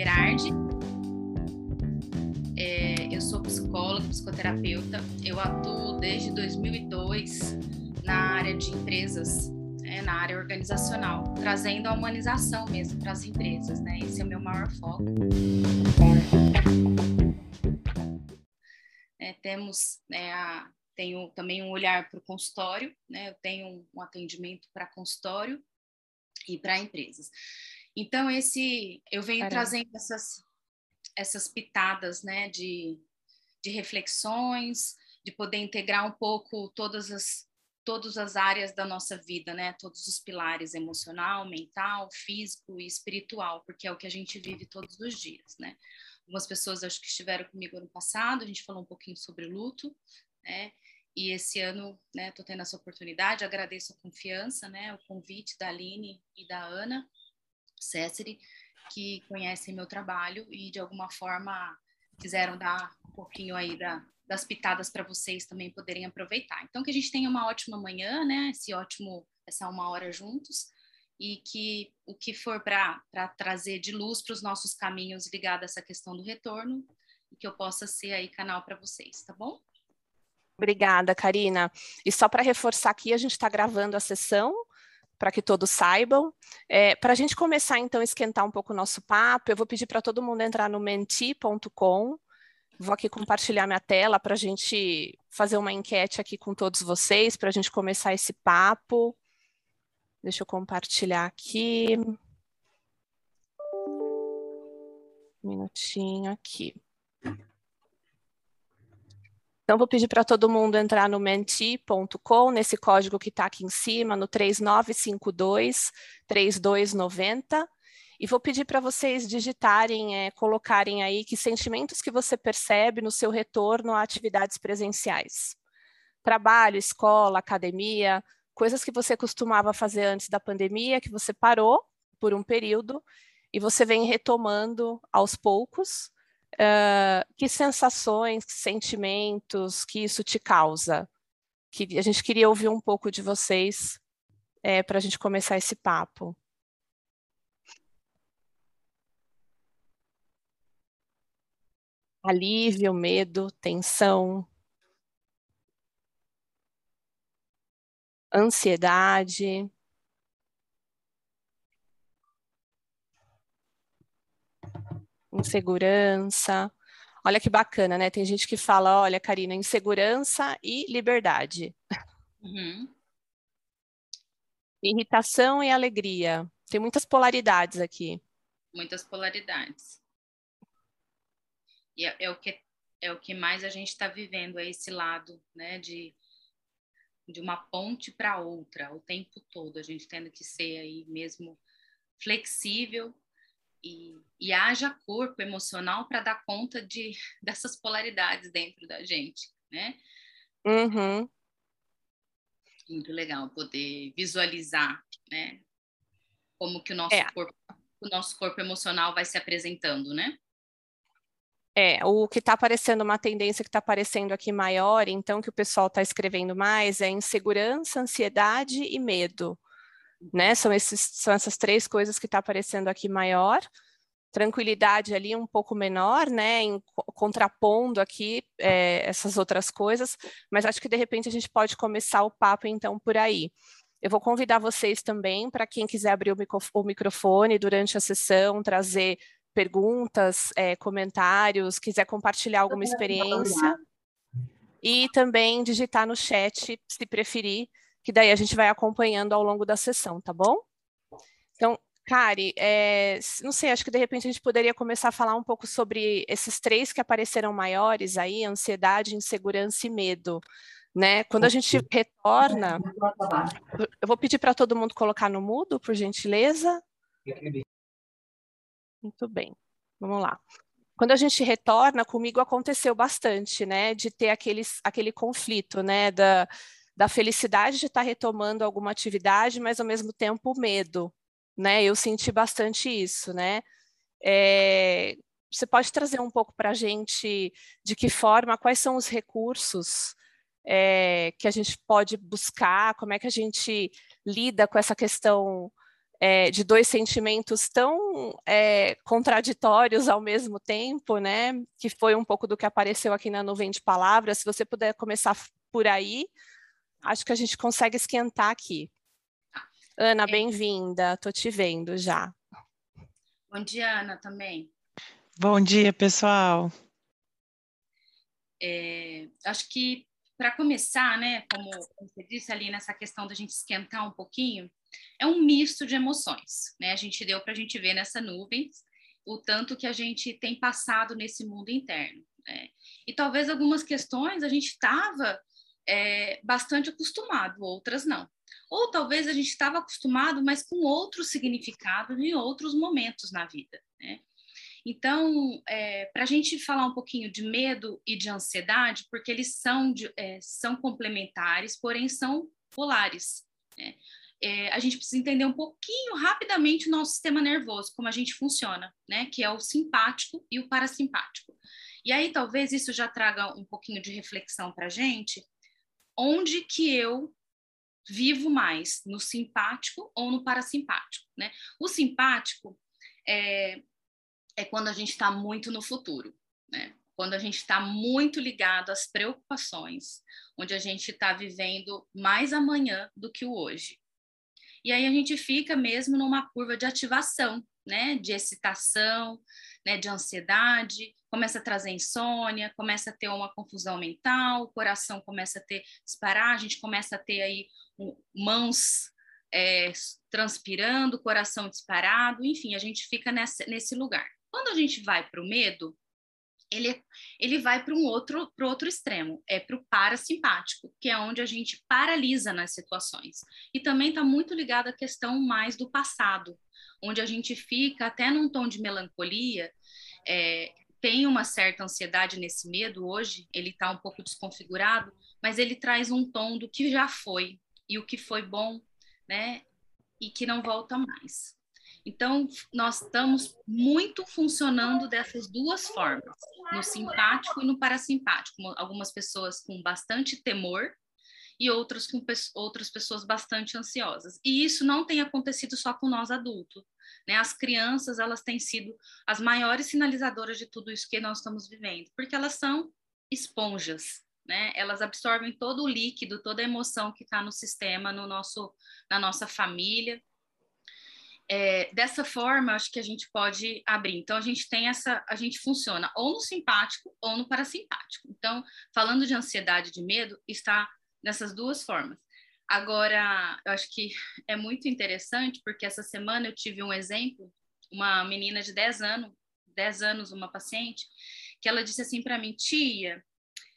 Berardi. É, eu sou psicóloga, psicoterapeuta. Eu atuo desde 2002 na área de empresas, né, na área organizacional, trazendo a humanização mesmo para as empresas. Né? Esse é o meu maior foco. É, temos né, a, tenho também um olhar para o consultório, né? eu tenho um atendimento para consultório e para empresas. Então, esse eu venho Caramba. trazendo essas, essas pitadas né, de, de reflexões, de poder integrar um pouco todas as, todas as áreas da nossa vida, né? Todos os pilares emocional, mental, físico e espiritual, porque é o que a gente vive todos os dias, né? Algumas pessoas acho que estiveram comigo ano passado, a gente falou um pouquinho sobre luto, né? E esse ano, né, estou tendo essa oportunidade, agradeço a confiança, né, o convite da Aline e da Ana Cesseri, que conhecem meu trabalho e de alguma forma quiseram dar um pouquinho aí da, das pitadas para vocês também poderem aproveitar. Então que a gente tenha uma ótima manhã, né? Esse ótimo essa uma hora juntos e que o que for para trazer de luz para os nossos caminhos ligado a essa questão do retorno e que eu possa ser aí canal para vocês, tá bom? Obrigada, Karina. E só para reforçar aqui, a gente está gravando a sessão para que todos saibam. É, para a gente começar, então, a esquentar um pouco o nosso papo, eu vou pedir para todo mundo entrar no menti.com. Vou aqui compartilhar minha tela para a gente fazer uma enquete aqui com todos vocês, para a gente começar esse papo. Deixa eu compartilhar aqui. Um minutinho aqui. Então, vou pedir para todo mundo entrar no menti.com, nesse código que está aqui em cima, no 3952-3290, e vou pedir para vocês digitarem, é, colocarem aí que sentimentos que você percebe no seu retorno a atividades presenciais. Trabalho, escola, academia, coisas que você costumava fazer antes da pandemia, que você parou por um período, e você vem retomando aos poucos, Uh, que sensações, que sentimentos que isso te causa? Que a gente queria ouvir um pouco de vocês é, para a gente começar esse papo. Alívio, medo, tensão, ansiedade. Insegurança. Olha que bacana, né? Tem gente que fala, olha, Karina, insegurança e liberdade. Uhum. Irritação e alegria. Tem muitas polaridades aqui. Muitas polaridades. E é, é o que é o que mais a gente está vivendo, é esse lado, né, de, de uma ponte para outra, o tempo todo, a gente tendo que ser aí mesmo flexível e, e haja corpo emocional para dar conta de dessas polaridades dentro da gente, né? Uhum. Muito legal poder visualizar, né? Como que o nosso é. corpo, o nosso corpo emocional vai se apresentando, né? É, o que está aparecendo, uma tendência que está aparecendo aqui maior, então, que o pessoal está escrevendo mais, é insegurança, ansiedade e medo né? São, esses, são essas três coisas que está aparecendo aqui maior. Tranquilidade ali um pouco menor, né? Em, contrapondo aqui é, essas outras coisas, mas acho que de repente a gente pode começar o papo então por aí. Eu vou convidar vocês também, para quem quiser abrir o, microfone durante a sessão, trazer perguntas, é, comentários, quiser compartilhar alguma experiência. E também digitar no chat, se preferir, que daí a gente vai acompanhando ao longo da sessão, tá bom? Então, Kari, é, não sei, acho que de repente a gente poderia começar a falar um pouco sobre esses três que apareceram maiores aí, ansiedade, insegurança e medo. Né? Quando a gente retorna, eu vou pedir para todo mundo colocar no mudo, por gentileza. Muito bem, vamos lá. Quando a gente retorna, comigo aconteceu bastante, né, de ter aqueles, aquele conflito, né, da, da felicidade de estar retomando alguma atividade, mas ao mesmo tempo o medo, né? Eu senti bastante isso, né? É, você pode trazer um pouco para a gente de que forma, quais são os recursos é, que a gente pode buscar, como é que a gente lida com essa questão é, de dois sentimentos tão é, contraditórios ao mesmo tempo, né? Que foi um pouco do que apareceu aqui na nuvem de palavras. Se você puder começar por aí, acho que a gente consegue esquentar aqui. Ana, é. bem-vinda, estou te vendo já. Bom dia, Ana, também. Bom dia, pessoal. É, acho que para começar, né, como você disse ali nessa questão da gente esquentar um pouquinho, é um misto de emoções, né? A gente deu para a gente ver nessa nuvem o tanto que a gente tem passado nesse mundo interno. Né? E talvez algumas questões a gente estava é, bastante acostumado, outras não. Ou talvez a gente estava acostumado, mas com outro significado em outros momentos na vida. Né? Então, é, para a gente falar um pouquinho de medo e de ansiedade, porque eles são, de, é, são complementares, porém são polares. Né? É, a gente precisa entender um pouquinho rapidamente o nosso sistema nervoso, como a gente funciona, né? Que é o simpático e o parasimpático. E aí talvez isso já traga um pouquinho de reflexão para a gente, onde que eu vivo mais, no simpático ou no parasimpático, né? O simpático é, é quando a gente está muito no futuro, né? Quando a gente está muito ligado às preocupações, onde a gente está vivendo mais amanhã do que o hoje. E aí a gente fica mesmo numa curva de ativação, né? De excitação, né? De ansiedade, começa a trazer insônia, começa a ter uma confusão mental, o coração começa a ter disparar, a gente começa a ter aí mãos é, transpirando, coração disparado, enfim, a gente fica nessa, nesse lugar. Quando a gente vai para o medo, ele, ele vai para um outro, pro outro extremo, é para o parasimpático, que é onde a gente paralisa nas situações. E também está muito ligado à questão mais do passado, onde a gente fica até num tom de melancolia, é, tem uma certa ansiedade nesse medo hoje, ele está um pouco desconfigurado, mas ele traz um tom do que já foi e o que foi bom, né? E que não volta mais. Então, nós estamos muito funcionando dessas duas formas, no simpático e no parasimpático. Algumas pessoas com bastante temor e outras com outras pessoas bastante ansiosas. E isso não tem acontecido só com nós adultos. Né? As crianças, elas têm sido as maiores sinalizadoras de tudo isso que nós estamos vivendo, porque elas são esponjas, né? Elas absorvem todo o líquido, toda a emoção que está no sistema, no nosso, na nossa família é, dessa forma, acho que a gente pode abrir. Então, a gente tem essa, a gente funciona ou no simpático ou no parasimpático. Então, falando de ansiedade de medo, está nessas duas formas. Agora, eu acho que é muito interessante, porque essa semana eu tive um exemplo, uma menina de 10 anos, 10 anos, uma paciente, que ela disse assim para mim, tia,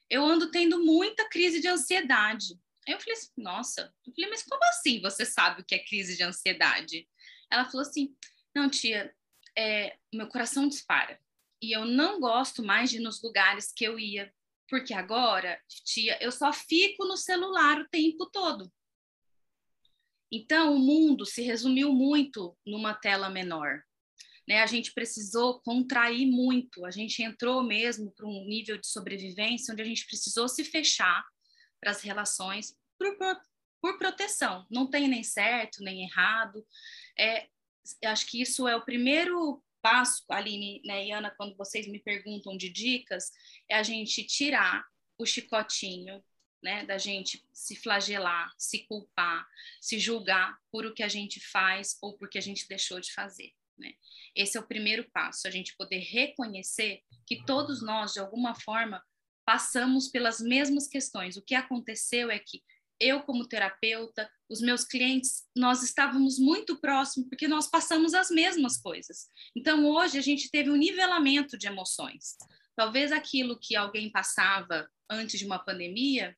eu ando tendo muita crise de ansiedade. Aí eu falei assim, nossa, eu falei, mas como assim você sabe o que é crise de ansiedade? Ela falou assim: Não, tia, é, meu coração dispara. E eu não gosto mais de ir nos lugares que eu ia. Porque agora, tia, eu só fico no celular o tempo todo. Então, o mundo se resumiu muito numa tela menor. Né? A gente precisou contrair muito, a gente entrou mesmo para um nível de sobrevivência onde a gente precisou se fechar para as relações por, por proteção. Não tem nem certo, nem errado. É, acho que isso é o primeiro passo, Aline né, e Ana, quando vocês me perguntam de dicas, é a gente tirar o chicotinho, né, da gente se flagelar, se culpar, se julgar por o que a gente faz ou porque a gente deixou de fazer. Né? Esse é o primeiro passo, a gente poder reconhecer que todos nós, de alguma forma, passamos pelas mesmas questões. O que aconteceu é que eu como terapeuta, os meus clientes, nós estávamos muito próximos porque nós passamos as mesmas coisas. Então hoje a gente teve um nivelamento de emoções. Talvez aquilo que alguém passava antes de uma pandemia,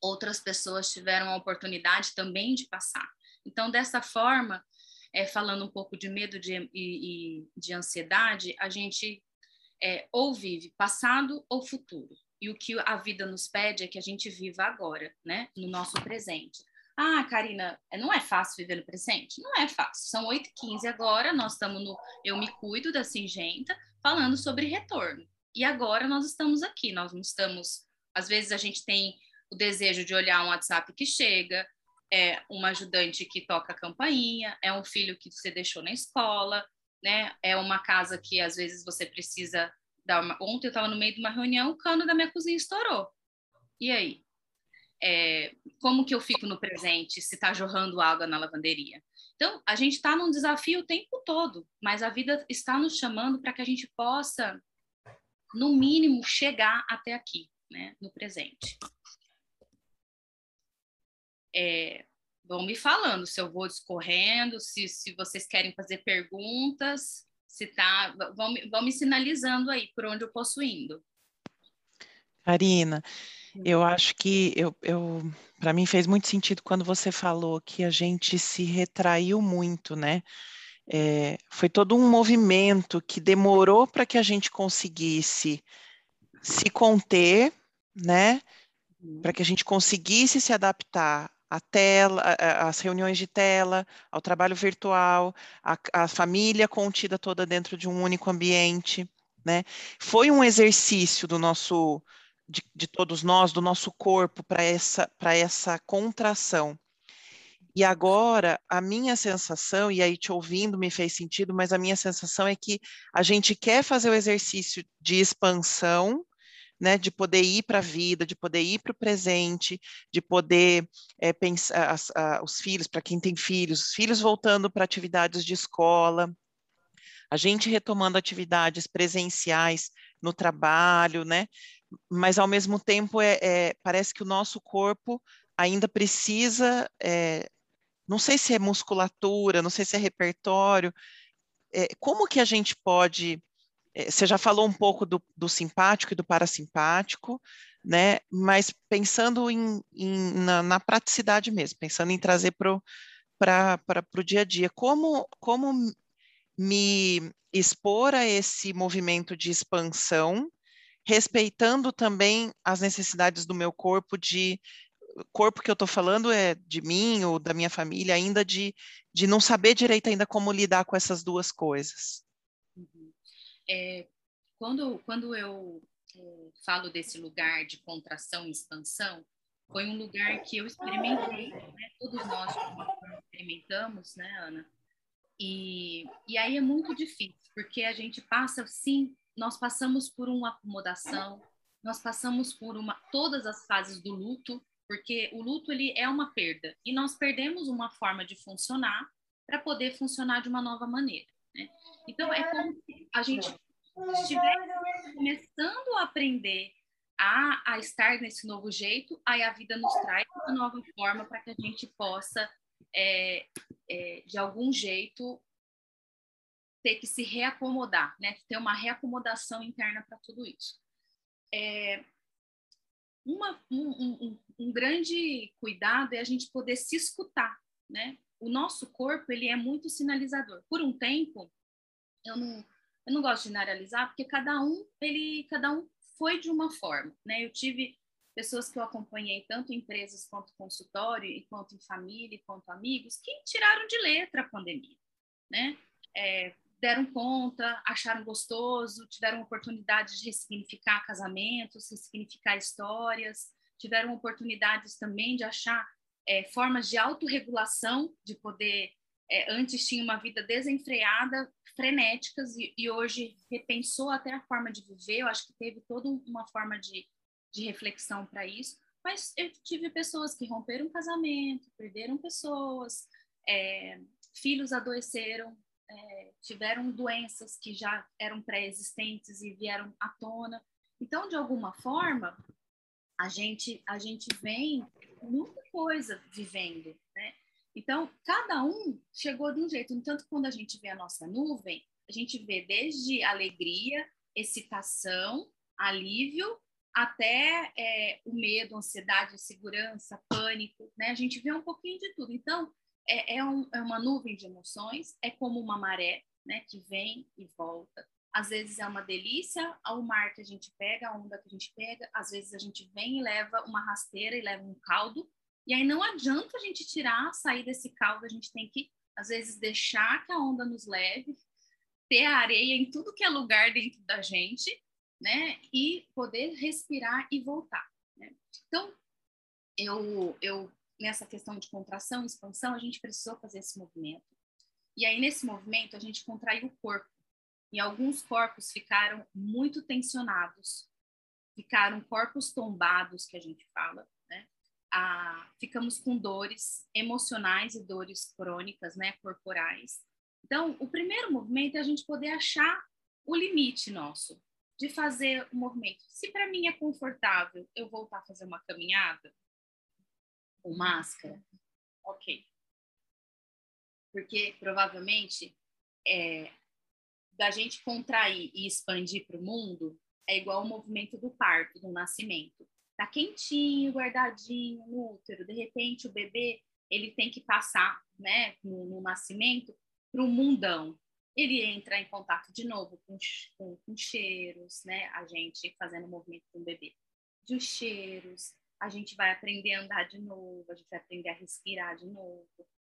outras pessoas tiveram a oportunidade também de passar. Então dessa forma, é, falando um pouco de medo de, e, e de ansiedade, a gente é, ou vive passado ou futuro. E o que a vida nos pede é que a gente viva agora, né? No nosso presente. Ah, Karina, não é fácil viver no presente? Não é fácil. São 8h15 agora, nós estamos no Eu Me Cuido da Singenta, falando sobre retorno. E agora nós estamos aqui, nós não estamos. Às vezes a gente tem o desejo de olhar um WhatsApp que chega, é uma ajudante que toca campainha, é um filho que você deixou na escola, né? É uma casa que às vezes você precisa uma... Ontem eu estava no meio de uma reunião, o cano da minha cozinha estourou. E aí? É, como que eu fico no presente se está jorrando água na lavanderia? Então, a gente está num desafio o tempo todo, mas a vida está nos chamando para que a gente possa, no mínimo, chegar até aqui, né, no presente. É, vão me falando se eu vou discorrendo, se, se vocês querem fazer perguntas, se tá, vão, vão me sinalizando aí por onde eu posso indo. Karina, eu acho que eu, eu para mim fez muito sentido quando você falou que a gente se retraiu muito, né? É, foi todo um movimento que demorou para que a gente conseguisse se conter, né? Uhum. Para que a gente conseguisse se adaptar à tela, às reuniões de tela, ao trabalho virtual, a, a família contida toda dentro de um único ambiente, né? Foi um exercício do nosso de, de todos nós, do nosso corpo, para essa, essa contração. E agora, a minha sensação, e aí te ouvindo me fez sentido, mas a minha sensação é que a gente quer fazer o exercício de expansão, né, de poder ir para a vida, de poder ir para o presente, de poder é, pensar as, a, os filhos, para quem tem filhos, os filhos voltando para atividades de escola, a gente retomando atividades presenciais no trabalho, né? mas ao mesmo tempo é, é, parece que o nosso corpo ainda precisa, é, não sei se é musculatura, não sei se é repertório, é, como que a gente pode, você já falou um pouco do, do, simpático e do parasimpático, né, mas pensando em, em na, na, praticidade mesmo, pensando em trazer para o dia a dia, como, como me expor a esse movimento de expansão, respeitando também as necessidades do meu corpo de corpo que eu estou falando é de mim ou da minha família ainda de, de não saber direito ainda como lidar com essas duas coisas. É, quando, quando eu é, falo desse lugar de contração e expansão, foi um lugar que eu experimentei, né? todos nós experimentamos, né, Ana? E, e aí é muito difícil, porque a gente passa, sim, nós passamos por uma acomodação, nós passamos por uma, todas as fases do luto, porque o luto ele é uma perda e nós perdemos uma forma de funcionar para poder funcionar de uma nova maneira. Né? Então é como se a gente estivesse começando a aprender a, a estar nesse novo jeito, aí a vida nos traz uma nova forma para que a gente possa é, é, de algum jeito ter que se reacomodar, né? Ter uma reacomodação interna para tudo isso. É, uma, um, um, um, grande cuidado é a gente poder se escutar, né? O nosso corpo ele é muito sinalizador. Por um tempo, eu não, eu não gosto de generalizar porque cada um ele cada um foi de uma forma, né? Eu tive pessoas que eu acompanhei tanto em empresas quanto consultório, quanto em família, quanto amigos, que tiraram de letra a pandemia, né? É, deram conta, acharam gostoso, tiveram oportunidade de ressignificar casamentos, ressignificar histórias, tiveram oportunidades também de achar é, formas de autorregulação, de poder. É, antes tinha uma vida desenfreada, frenéticas, e, e, hoje repensou até a forma de viver. Eu acho que teve toda uma forma de, de reflexão para isso. Mas eu tive pessoas que romperam casamento, perderam pessoas, é, filhos adoeceram, é, tiveram doenças que já eram pré-existentes e vieram à tona. Então, de alguma forma, a gente a gente vem coisa vivendo, né? Então, cada um chegou de um jeito. Entanto, quando a gente vê a nossa nuvem, a gente vê desde alegria, excitação, alívio, até é, o medo, ansiedade, insegurança, pânico, né? A gente vê um pouquinho de tudo. Então, é, é, um, é uma nuvem de emoções, é como uma maré, né, que vem e volta. Às vezes é uma delícia ao mar que a gente pega, a onda que a gente pega, às vezes a gente vem e leva uma rasteira e leva um caldo, e aí não adianta a gente tirar, sair desse caldo, a gente tem que, às vezes, deixar que a onda nos leve, ter a areia em tudo que é lugar dentro da gente, né, e poder respirar e voltar. Né? Então, eu, eu nessa questão de contração e expansão, a gente precisou fazer esse movimento. E aí, nesse movimento, a gente contraiu o corpo. E alguns corpos ficaram muito tensionados, ficaram corpos tombados, que a gente fala, ficamos com dores emocionais e dores crônicas, né, corporais. Então, o primeiro movimento é a gente poder achar o limite nosso de fazer o movimento. Se para mim é confortável eu voltar a fazer uma caminhada com máscara, ok. Porque provavelmente é, da gente contrair e expandir para o mundo é igual o movimento do parto, do nascimento. Tá quentinho, guardadinho no útero. De repente o bebê ele tem que passar, né, no, no nascimento para o mundão ele entra em contato de novo com, com, com cheiros, né? A gente fazendo movimento com o bebê. De cheiros, a gente vai aprender a andar de novo, a gente vai aprender a respirar de novo.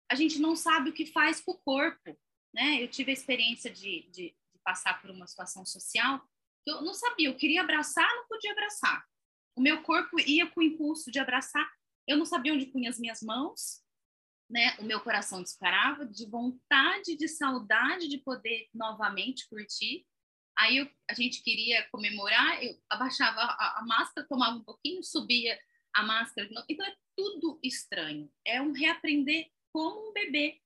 A gente não sabe o que faz com o corpo, né? Eu tive a experiência de, de, de passar por uma situação social que eu não sabia, eu queria abraçar, não podia abraçar. O meu corpo ia com o impulso de abraçar, eu não sabia onde punha as minhas mãos, né, o meu coração disparava de vontade, de saudade de poder novamente curtir. Aí eu, a gente queria comemorar, eu abaixava a, a, máscara, tomava um pouquinho, subia a máscara. Então é tudo estranho. É um reaprender como um bebê,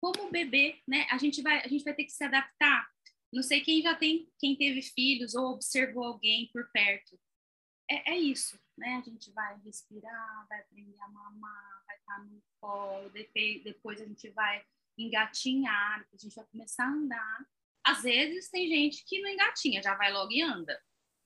como um bebê, né? A gente vai, a gente vai ter que se adaptar. Não sei quem já tem, quem teve filhos ou observou alguém por perto. É, é isso, né? A gente vai respirar, vai aprender a mamar, vai estar no colo, depois a gente vai engatinhar, a gente vai começar a andar. Às vezes tem gente que não engatinha, já vai logo e anda.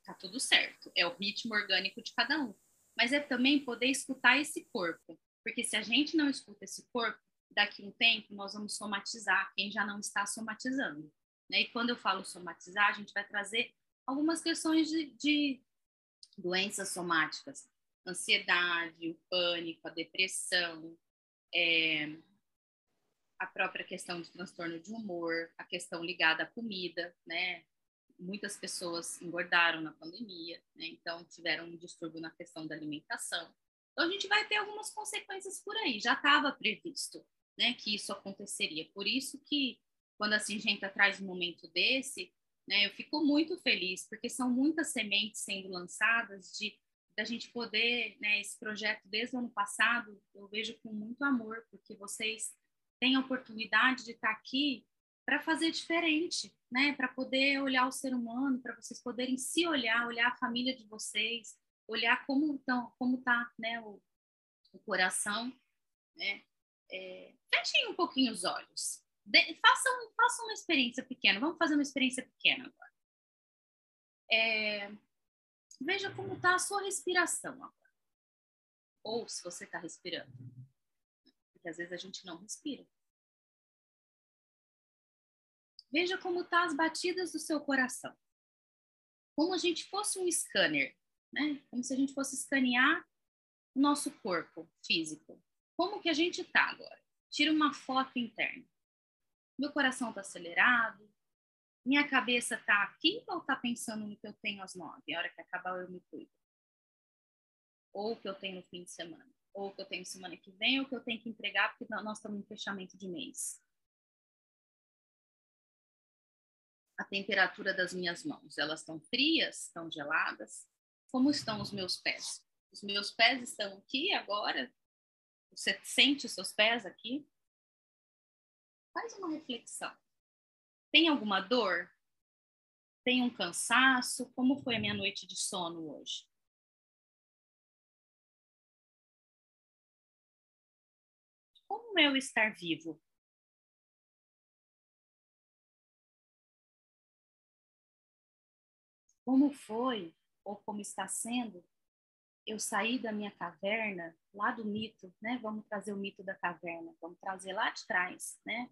Tá tudo certo, é o ritmo orgânico de cada um. Mas é também poder escutar esse corpo, porque se a gente não escuta esse corpo, daqui um tempo nós vamos somatizar quem já não está somatizando. Né? E quando eu falo somatizar, a gente vai trazer algumas questões de, de doenças somáticas, ansiedade, o pânico, a depressão, é, a própria questão de transtorno de humor, a questão ligada à comida, né? Muitas pessoas engordaram na pandemia, né? então tiveram um distúrbio na questão da alimentação. Então a gente vai ter algumas consequências por aí. Já estava previsto, né, que isso aconteceria. Por isso que quando a Singenta traz um momento desse, né, eu fico muito feliz porque são muitas sementes sendo lançadas de da gente poder, né, esse projeto desde o ano passado, eu vejo com muito amor, porque vocês têm a oportunidade de estar aqui para fazer diferente, né, para poder olhar o ser humano, para vocês poderem se olhar, olhar a família de vocês, olhar como estão, como tá, né, o, o coração, né, é, fechem um pouquinho os olhos, de, façam, façam uma experiência pequena, vamos fazer uma experiência pequena agora. É, Veja como está a sua respiração agora. Ou se você está respirando. Porque às vezes a gente não respira. Veja como estão tá as batidas do seu coração. Como a gente fosse um scanner, né? Como se a gente fosse escanear nosso corpo físico. Como que a gente está agora? Tira uma foto interna. Meu coração está acelerado, minha cabeça tá aqui ou tá pensando no que eu tenho às nove? A hora que acabar eu me cuido. Ou que eu tenho no fim de semana. Ou que eu tenho semana que vem, ou que eu tenho que entregar, porque nós estamos em fechamento de mês. A temperatura das minhas mãos, elas estão frias, estão geladas? Como estão os meus pés? Os meus pés estão aqui agora? Você sente os seus pés aqui? Faz uma reflexão. Tem alguma dor? Tem um cansaço? Como foi a minha noite de sono hoje? Como é o estar vivo? Como foi ou como está sendo eu sair da minha caverna, lá do mito, né? Vamos trazer o mito da caverna, vamos trazer lá de trás, né?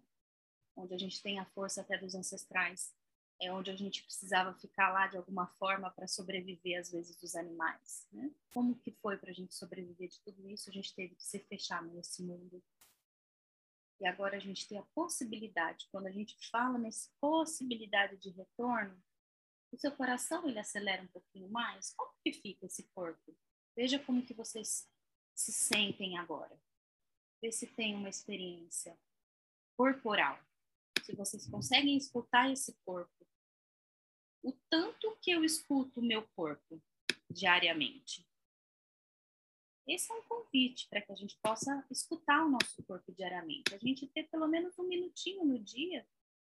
Onde a gente tem a força até dos ancestrais, é onde a gente precisava ficar lá de alguma forma para sobreviver às vezes dos animais, né? Como que foi para a gente sobreviver de tudo isso? A gente teve que se fechar nesse mundo. E agora a gente tem a possibilidade, quando a gente fala nessa possibilidade de retorno, o seu coração ele acelera um pouquinho mais. Como que fica esse corpo? Veja como que vocês se sentem agora. Vê se tem uma experiência corporal. Se vocês conseguem escutar esse corpo. O tanto que eu escuto o meu corpo diariamente. Esse é um convite para que a gente possa escutar o nosso corpo diariamente. A gente ter pelo menos um minutinho no dia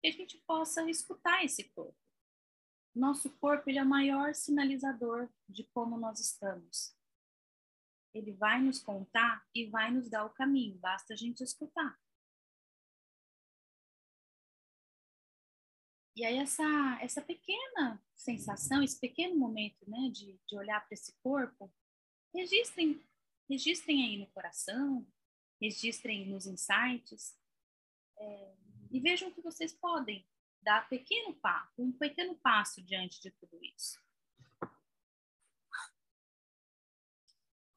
que a gente possa escutar esse corpo. Nosso corpo ele é o maior sinalizador de como nós estamos. Ele vai nos contar e vai nos dar o caminho, basta a gente escutar. E aí essa, essa pequena sensação, esse pequeno momento né, de, de olhar para esse corpo, registrem, registrem aí no coração, registrem nos insights é, e vejam que vocês podem dar pequeno passo, um pequeno passo diante de tudo isso.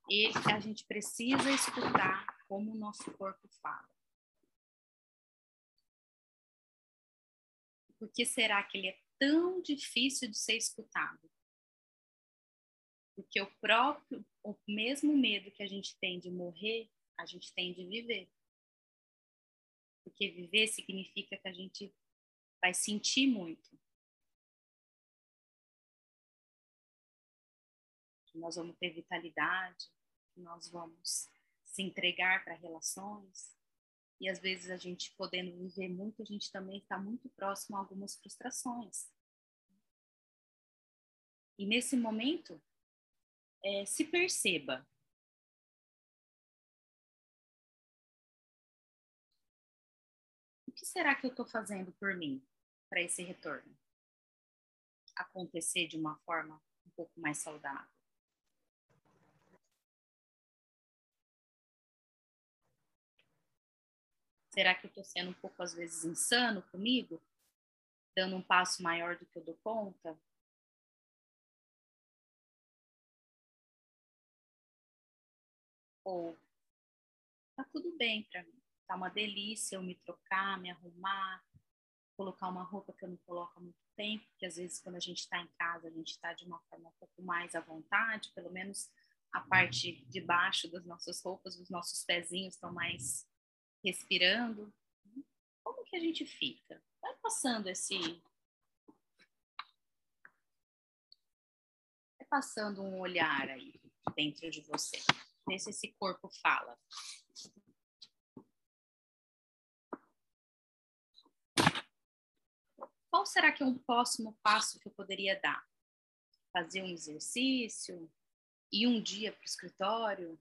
E a gente precisa escutar como o nosso corpo fala. Por que será que ele é tão difícil de ser escutado? Porque o próprio, o mesmo medo que a gente tem de morrer, a gente tem de viver. Porque viver significa que a gente vai sentir muito. Que nós vamos ter vitalidade, que nós vamos se entregar para relações. E às vezes a gente podendo viver muito, a gente também está muito próximo a algumas frustrações. E nesse momento, é, se perceba. O que será que eu estou fazendo por mim para esse retorno acontecer de uma forma um pouco mais saudável? Será que eu estou sendo um pouco, às vezes, insano comigo? Dando um passo maior do que eu dou conta? Ou tá tudo bem para mim, tá uma delícia eu me trocar, me arrumar, colocar uma roupa que eu não coloco há muito tempo, porque às vezes quando a gente está em casa, a gente está de uma forma um pouco mais à vontade, pelo menos a parte de baixo das nossas roupas, os nossos pezinhos estão mais respirando. Como que a gente fica? Vai passando esse. Vai passando um olhar aí dentro de você. Vê se esse corpo fala. Qual será que é um próximo passo que eu poderia dar? Fazer um exercício? Ir um dia para o escritório?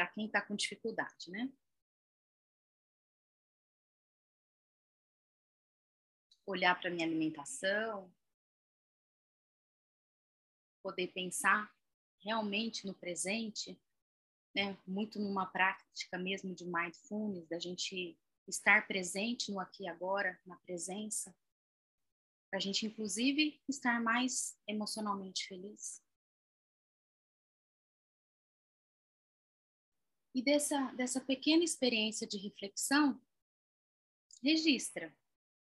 Para quem está com dificuldade, né? Olhar para minha alimentação, poder pensar realmente no presente, né? Muito numa prática mesmo de mindfulness, da gente estar presente no aqui e agora, na presença, para a gente inclusive estar mais emocionalmente feliz. E dessa, dessa pequena experiência de reflexão, registra.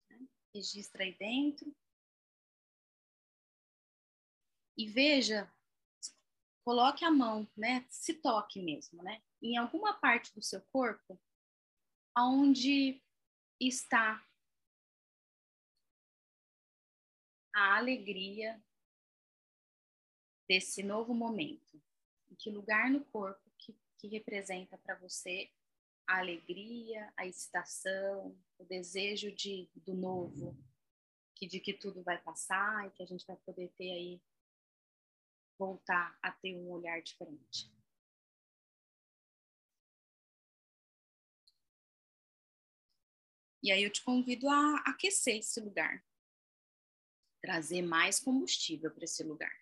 Né? Registra aí dentro. E veja, coloque a mão, né? Se toque mesmo, né? Em alguma parte do seu corpo onde está a alegria desse novo momento. Em que lugar no corpo que representa para você a alegria, a excitação, o desejo de do novo, que de que tudo vai passar e que a gente vai poder ter aí voltar a ter um olhar diferente. E aí eu te convido a aquecer esse lugar, trazer mais combustível para esse lugar,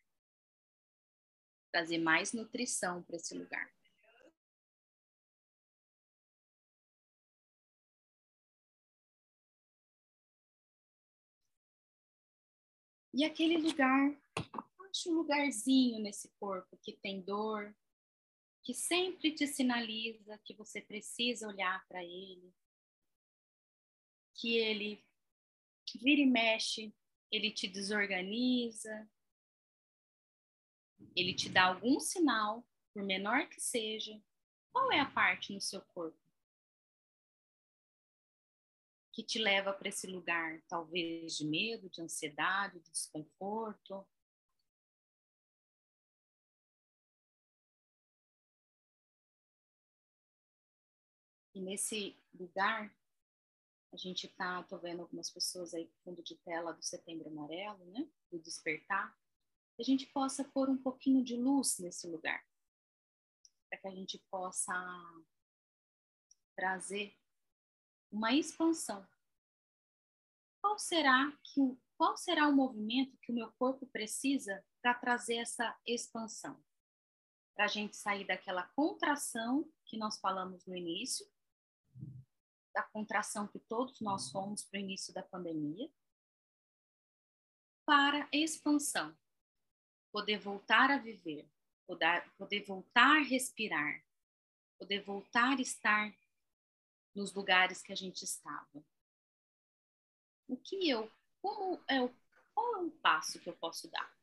trazer mais nutrição para esse lugar. E aquele lugar, acha um lugarzinho nesse corpo que tem dor, que sempre te sinaliza que você precisa olhar para ele, que ele vira e mexe, ele te desorganiza, ele te dá algum sinal, por menor que seja, qual é a parte no seu corpo que te leva para esse lugar, talvez de medo, de ansiedade, de desconforto? E nesse lugar, a gente tá, tô vendo algumas pessoas aí fundo de tela do Setembro Amarelo, né? Do despertar. Que a gente possa pôr um pouquinho de luz nesse lugar. Para que a gente possa trazer uma expansão. Qual será que qual será o movimento que o meu corpo precisa para trazer essa expansão? Para a gente sair daquela contração que nós falamos no início da contração que todos nós fomos para o início da pandemia, para expansão, poder voltar a viver, poder, poder voltar a respirar, poder voltar a estar nos lugares que a gente estava. O que eu, como é o, qual é o passo que eu posso dar?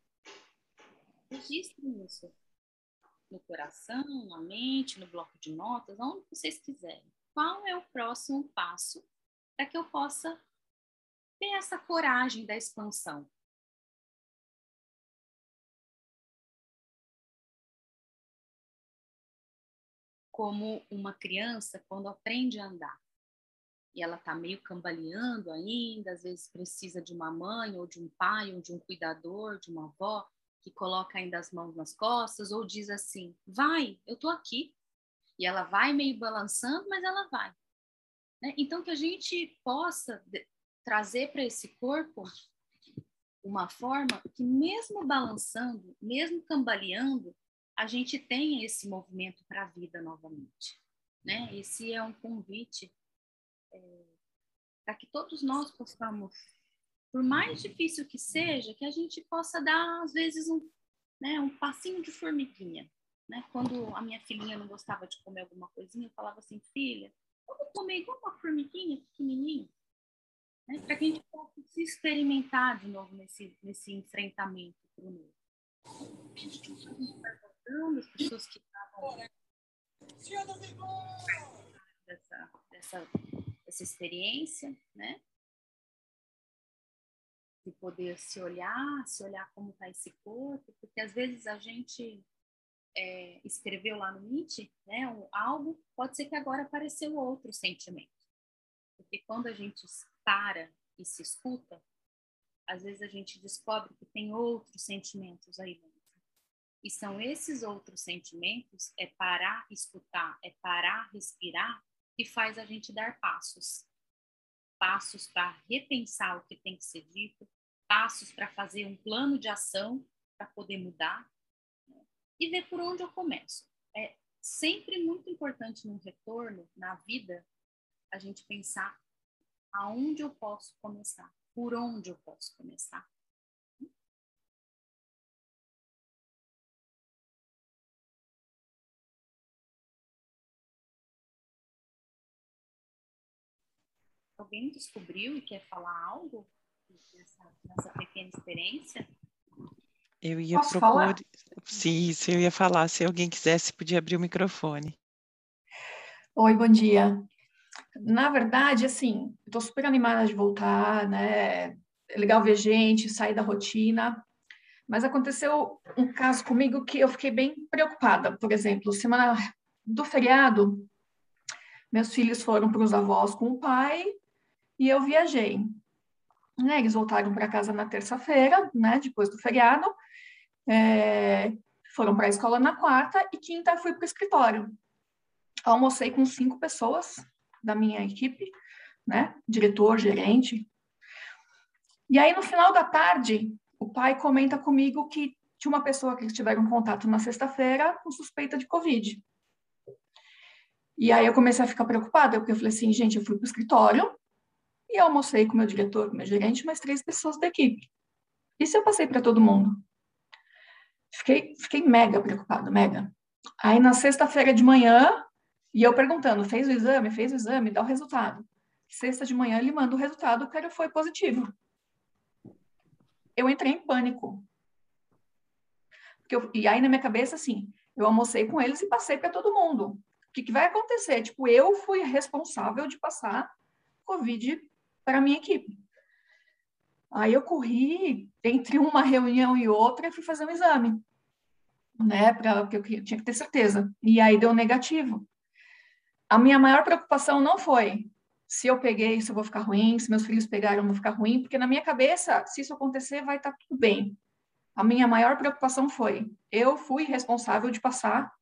Registre isso no coração, na mente, no bloco de notas, onde vocês quiserem qual é o próximo passo para que eu possa ter essa coragem da expansão. Como uma criança quando aprende a andar e ela está meio cambaleando ainda, às vezes precisa de uma mãe ou de um pai ou de um cuidador, de uma avó que coloca ainda as mãos nas costas ou diz assim: "Vai, eu estou aqui". E ela vai meio balançando, mas ela vai. Né? Então, que a gente possa trazer para esse corpo uma forma que, mesmo balançando, mesmo cambaleando, a gente tenha esse movimento para a vida novamente. Né? Esse é um convite é, para que todos nós possamos, por mais difícil que seja, que a gente possa dar, às vezes, um, né, um passinho de formiguinha. Né? Quando a minha filhinha não gostava de comer alguma coisinha, eu falava assim, filha, vamos comer igual uma formiguinha pequenininha, né? para que a gente possa se experimentar de novo nesse, nesse enfrentamento para o novo. As pessoas que estavam dessa, dessa, dessa experiência, né? De poder se olhar, se olhar como está esse corpo, porque às vezes a gente é, escreveu lá no Meet, né, um, algo, pode ser que agora apareceu outro sentimento. Porque quando a gente para e se escuta, às vezes a gente descobre que tem outros sentimentos aí dentro. E são esses outros sentimentos, é parar, escutar, é parar, respirar, que faz a gente dar passos. Passos para repensar o que tem que ser dito, passos para fazer um plano de ação para poder mudar, e ver por onde eu começo. É sempre muito importante no retorno, na vida, a gente pensar aonde eu posso começar, por onde eu posso começar. Alguém descobriu e quer falar algo nessa, nessa pequena experiência? Eu ia Posso procurar. Falar? Sim, isso eu ia falar. Se alguém quisesse, podia abrir o microfone. Oi, bom dia. Na verdade, assim, estou super animada de voltar, né? É legal ver gente, sair da rotina. Mas aconteceu um caso comigo que eu fiquei bem preocupada. Por exemplo, semana do feriado, meus filhos foram para os avós com o pai e eu viajei. Né, eles voltaram para casa na terça-feira, né, depois do feriado, é, foram para a escola na quarta e quinta fui para o escritório. Almocei com cinco pessoas da minha equipe, né? Diretor, gerente. E aí, no final da tarde, o pai comenta comigo que tinha uma pessoa que eles tiveram contato na sexta-feira com suspeita de Covid. E aí eu comecei a ficar preocupada, porque eu falei assim, gente, eu fui para o escritório e almocei com meu diretor, com meu gerente, mais três pessoas da equipe. Isso eu passei para todo mundo. Fiquei, fiquei mega preocupado, mega. Aí na sexta-feira de manhã, e eu perguntando, fez o exame? Fez o exame? Dá o resultado. Sexta de manhã ele manda o resultado, o cara foi positivo. Eu entrei em pânico. Eu, e aí na minha cabeça, assim, eu almocei com eles e passei para todo mundo. O que, que vai acontecer? Tipo, eu fui responsável de passar Covid para a minha equipe. Aí eu corri entre uma reunião e outra e fui fazer um exame, né? Pra, porque eu tinha que ter certeza. E aí deu negativo. A minha maior preocupação não foi se eu peguei, se eu vou ficar ruim, se meus filhos pegaram, eu vou ficar ruim, porque na minha cabeça, se isso acontecer, vai estar tá tudo bem. A minha maior preocupação foi, eu fui responsável de passar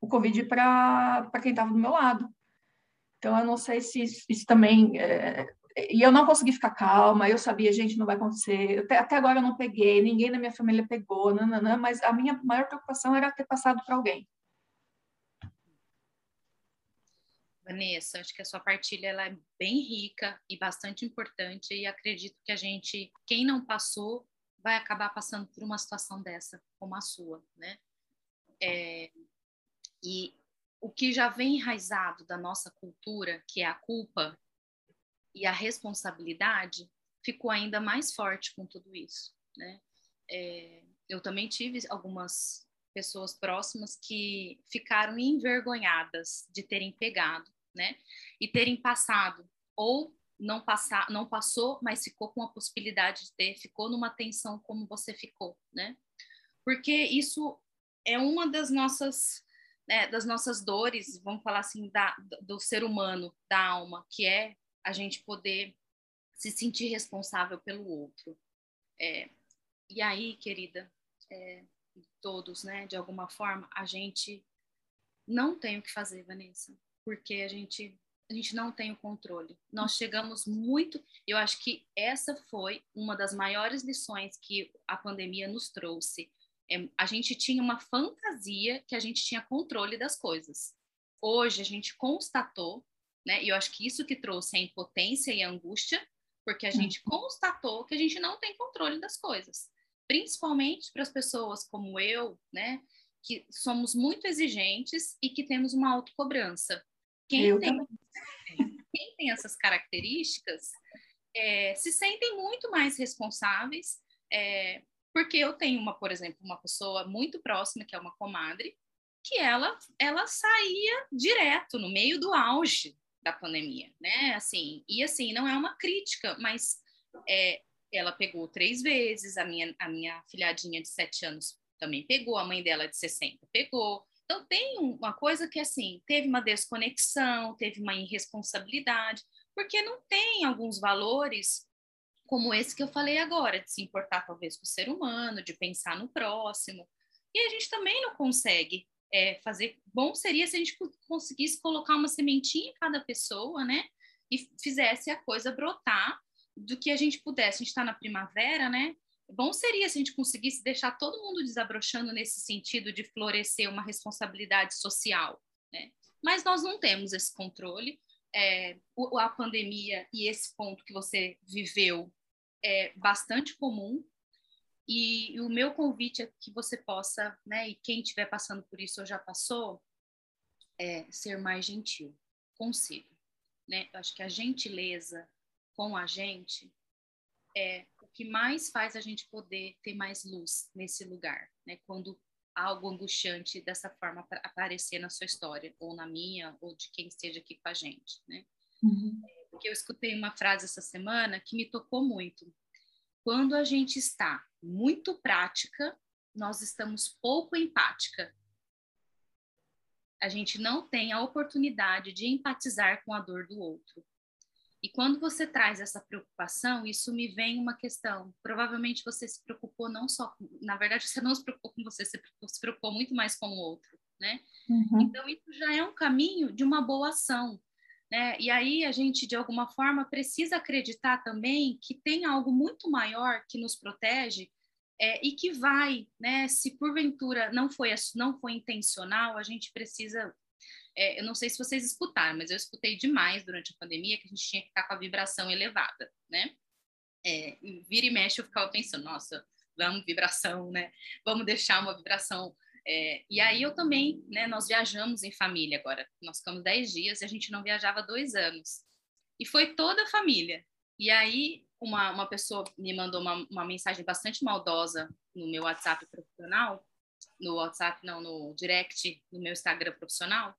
o Covid para quem estava do meu lado. Então, eu não sei se isso, isso também é, e eu não consegui ficar calma, eu sabia, gente, não vai acontecer. Até, até agora eu não peguei, ninguém da minha família pegou, nananã, mas a minha maior preocupação era ter passado para alguém. Vanessa, acho que a sua partilha ela é bem rica e bastante importante e acredito que a gente, quem não passou, vai acabar passando por uma situação dessa, como a sua, né? É, e o que já vem enraizado da nossa cultura, que é a culpa, e a responsabilidade ficou ainda mais forte com tudo isso, né? É, eu também tive algumas pessoas próximas que ficaram envergonhadas de terem pegado, né? E terem passado ou não passar, não passou, mas ficou com a possibilidade de ter, ficou numa tensão como você ficou, né? Porque isso é uma das nossas né, das nossas dores, vamos falar assim, da, do ser humano, da alma, que é a gente poder se sentir responsável pelo outro. É, e aí, querida, é, todos, né, de alguma forma, a gente não tem o que fazer, Vanessa, porque a gente a gente não tem o controle. Nós chegamos muito, eu acho que essa foi uma das maiores lições que a pandemia nos trouxe. É, a gente tinha uma fantasia que a gente tinha controle das coisas. Hoje a gente constatou né? E eu acho que isso que trouxe a impotência e a angústia, porque a uhum. gente constatou que a gente não tem controle das coisas, principalmente para as pessoas como eu, né? Que somos muito exigentes e que temos uma autocobrança. Quem, tem, quem tem essas características é, se sentem muito mais responsáveis, é, porque eu tenho uma, por exemplo, uma pessoa muito próxima que é uma comadre, que ela ela saía direto no meio do auge da pandemia, né? Assim, e assim, não é uma crítica, mas é, ela pegou três vezes, a minha, a minha filhadinha de sete anos também pegou, a mãe dela de 60 pegou. Então, tem uma coisa que, assim, teve uma desconexão, teve uma irresponsabilidade, porque não tem alguns valores como esse que eu falei agora, de se importar talvez com o ser humano, de pensar no próximo. E a gente também não consegue é, fazer. Bom seria se a gente conseguisse colocar uma sementinha em cada pessoa, né? E fizesse a coisa brotar do que a gente pudesse. A gente está na primavera, né? Bom seria se a gente conseguisse deixar todo mundo desabrochando nesse sentido de florescer uma responsabilidade social, né? Mas nós não temos esse controle. É, a pandemia e esse ponto que você viveu é bastante comum, e, o meu convite é que você possa, né, e quem estiver passando por isso ou já passou, é ser mais gentil consigo. Né? Eu acho que a gentileza com a gente é o que mais faz a gente poder ter mais luz nesse lugar, né? Quando algo angustiante dessa forma aparecer na sua história, ou na minha, ou de quem esteja aqui com a gente, né? Uhum. Porque eu escutei uma frase essa semana que me tocou muito, quando a gente está muito prática, nós estamos pouco empática. A gente não tem a oportunidade de empatizar com a dor do outro. E quando você traz essa preocupação, isso me vem uma questão. Provavelmente você se preocupou não só, na verdade, você não se preocupou com você, você se preocupou muito mais com o outro, né? Uhum. Então isso já é um caminho de uma boa ação. Né? E aí a gente, de alguma forma, precisa acreditar também que tem algo muito maior que nos protege é, e que vai, né? Se porventura não foi, não foi intencional, a gente precisa. É, eu não sei se vocês escutaram, mas eu escutei demais durante a pandemia que a gente tinha que ficar com a vibração elevada, né? É, vira e mexe eu ficava pensando, nossa, vamos vibração, né? Vamos deixar uma vibração é, e aí eu também, né, nós viajamos em família agora, nós ficamos 10 dias e a gente não viajava dois anos. E foi toda a família. E aí uma, uma pessoa me mandou uma, uma mensagem bastante maldosa no meu WhatsApp profissional, no WhatsApp, não, no direct, no meu Instagram profissional,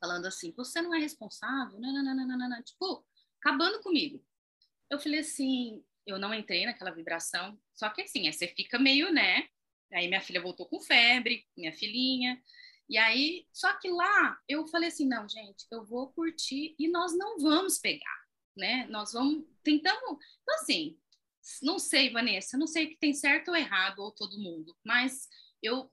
falando assim: você não é responsável, não, tipo, acabando comigo. Eu falei assim: eu não entrei naquela vibração, só que assim, você fica meio, né? Aí minha filha voltou com febre, minha filhinha. E aí, só que lá eu falei assim: não, gente, eu vou curtir e nós não vamos pegar, né? Nós vamos tentando. Então, assim, não sei, Vanessa, não sei que tem certo ou errado, ou todo mundo, mas eu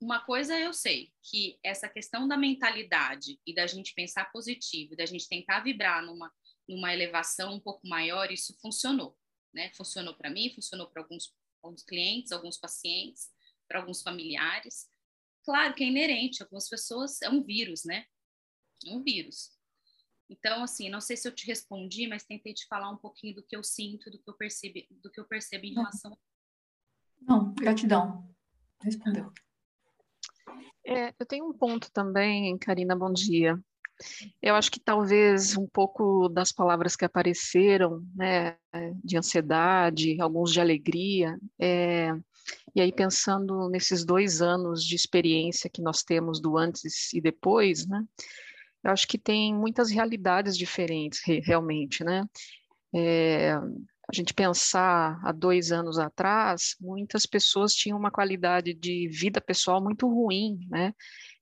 uma coisa eu sei, que essa questão da mentalidade e da gente pensar positivo, da gente tentar vibrar numa, numa elevação um pouco maior, isso funcionou, né? Funcionou para mim, funcionou para alguns, alguns clientes, alguns pacientes, para alguns familiares. Claro que é inerente, algumas pessoas, é um vírus, né? É um vírus. Então, assim, não sei se eu te respondi, mas tentei te falar um pouquinho do que eu sinto, do que eu percebo, do que eu percebo em relação. Não, gratidão. Respondeu. É, eu tenho um ponto também, Karina, bom dia. Eu acho que talvez um pouco das palavras que apareceram, né, de ansiedade, alguns de alegria, é, e aí pensando nesses dois anos de experiência que nós temos do antes e depois, né, eu acho que tem muitas realidades diferentes, realmente, né. É, a gente pensar há dois anos atrás, muitas pessoas tinham uma qualidade de vida pessoal muito ruim, né?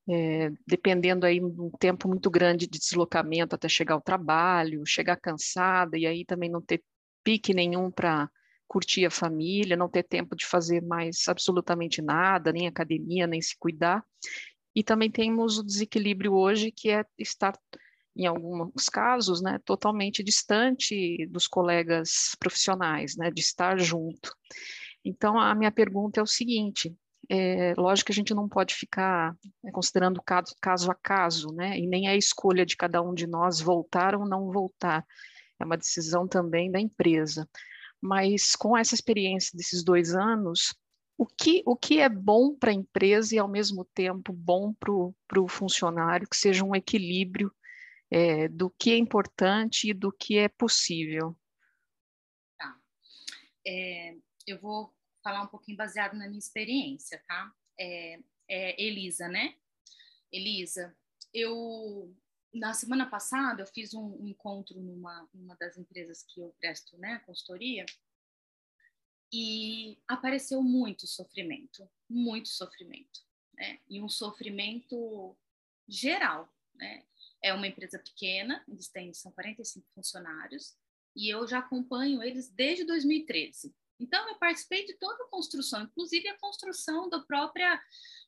É, dependendo aí de um tempo muito grande de deslocamento até chegar ao trabalho, chegar cansada e aí também não ter pique nenhum para curtir a família, não ter tempo de fazer mais absolutamente nada, nem academia, nem se cuidar. E também temos o desequilíbrio hoje que é estar em alguns casos, né, totalmente distante dos colegas profissionais, né, de estar junto. Então, a minha pergunta é o seguinte: é, lógico que a gente não pode ficar né, considerando caso, caso a caso, né, e nem é a escolha de cada um de nós voltar ou não voltar, é uma decisão também da empresa. Mas com essa experiência desses dois anos, o que, o que é bom para a empresa e, ao mesmo tempo, bom para o funcionário, que seja um equilíbrio é, do que é importante e do que é possível. Tá. É, eu vou falar um pouquinho baseado na minha experiência, tá? É, é, Elisa, né? Elisa, eu na semana passada eu fiz um, encontro numa uma das empresas que eu presto, né, consultoria, e apareceu muito sofrimento, muito sofrimento, né? E um sofrimento geral, né? é uma empresa pequena, eles têm, são 45 funcionários, e eu já acompanho eles desde 2013. Então, eu participei de toda a construção, inclusive a construção do próprio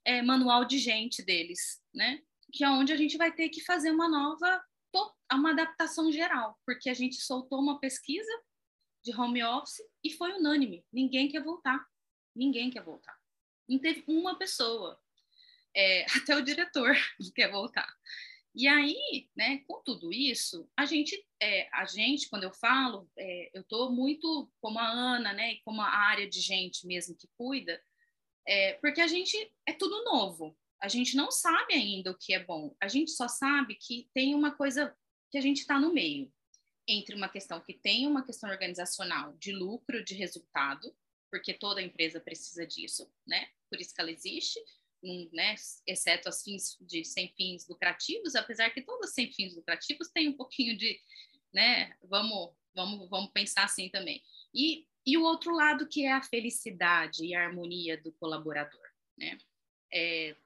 é, manual de gente deles, né? Que é onde a gente vai ter que fazer uma nova, uma adaptação geral, porque a gente soltou uma pesquisa de home office e foi unânime. Ninguém quer voltar. Ninguém quer voltar. Não teve uma pessoa. É, até o diretor quer voltar. E aí, né, com tudo isso, a gente, é, a gente, quando eu falo, é, eu estou muito como a Ana, né, como a área de gente mesmo que cuida, é, porque a gente é tudo novo. A gente não sabe ainda o que é bom. A gente só sabe que tem uma coisa que a gente está no meio entre uma questão que tem uma questão organizacional de lucro, de resultado, porque toda empresa precisa disso, né? Por isso que ela existe né, exceto as fins de sem fins lucrativos, apesar que todas sem fins lucrativos têm um pouquinho de, né, vamos, vamos, vamos pensar assim também. E, e o outro lado que é a felicidade e a harmonia do colaborador, né? É,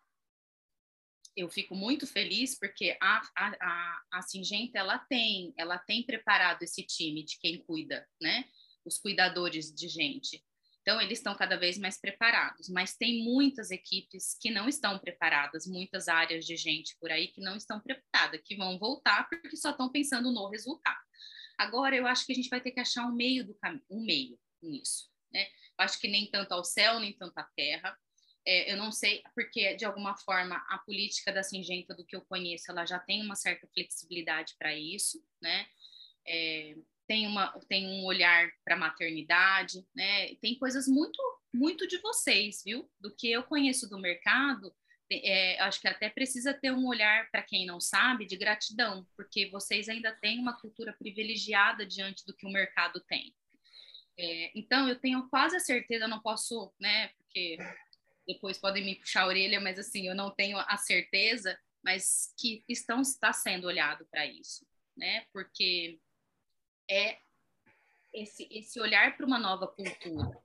eu fico muito feliz porque a, a, a, a Singenta ela tem ela tem preparado esse time de quem cuida, né? Os cuidadores de gente. Então, eles estão cada vez mais preparados, mas tem muitas equipes que não estão preparadas, muitas áreas de gente por aí que não estão preparadas, que vão voltar porque só estão pensando no resultado. Agora, eu acho que a gente vai ter que achar um meio do caminho, um meio nisso, né? Acho que nem tanto ao céu, nem tanto à terra. É, eu não sei, porque de alguma forma a política da Singenta, do que eu conheço, ela já tem uma certa flexibilidade para isso, né? É, tem, uma, tem um olhar para maternidade, né? Tem coisas muito, muito de vocês, viu? Do que eu conheço do mercado, é, acho que até precisa ter um olhar, para quem não sabe, de gratidão, porque vocês ainda têm uma cultura privilegiada diante do que o mercado tem. É, então, eu tenho quase a certeza, não posso, né, porque depois podem me puxar a orelha, mas assim, eu não tenho a certeza, mas que estão está sendo olhado para isso, né? Porque é esse esse olhar para uma nova cultura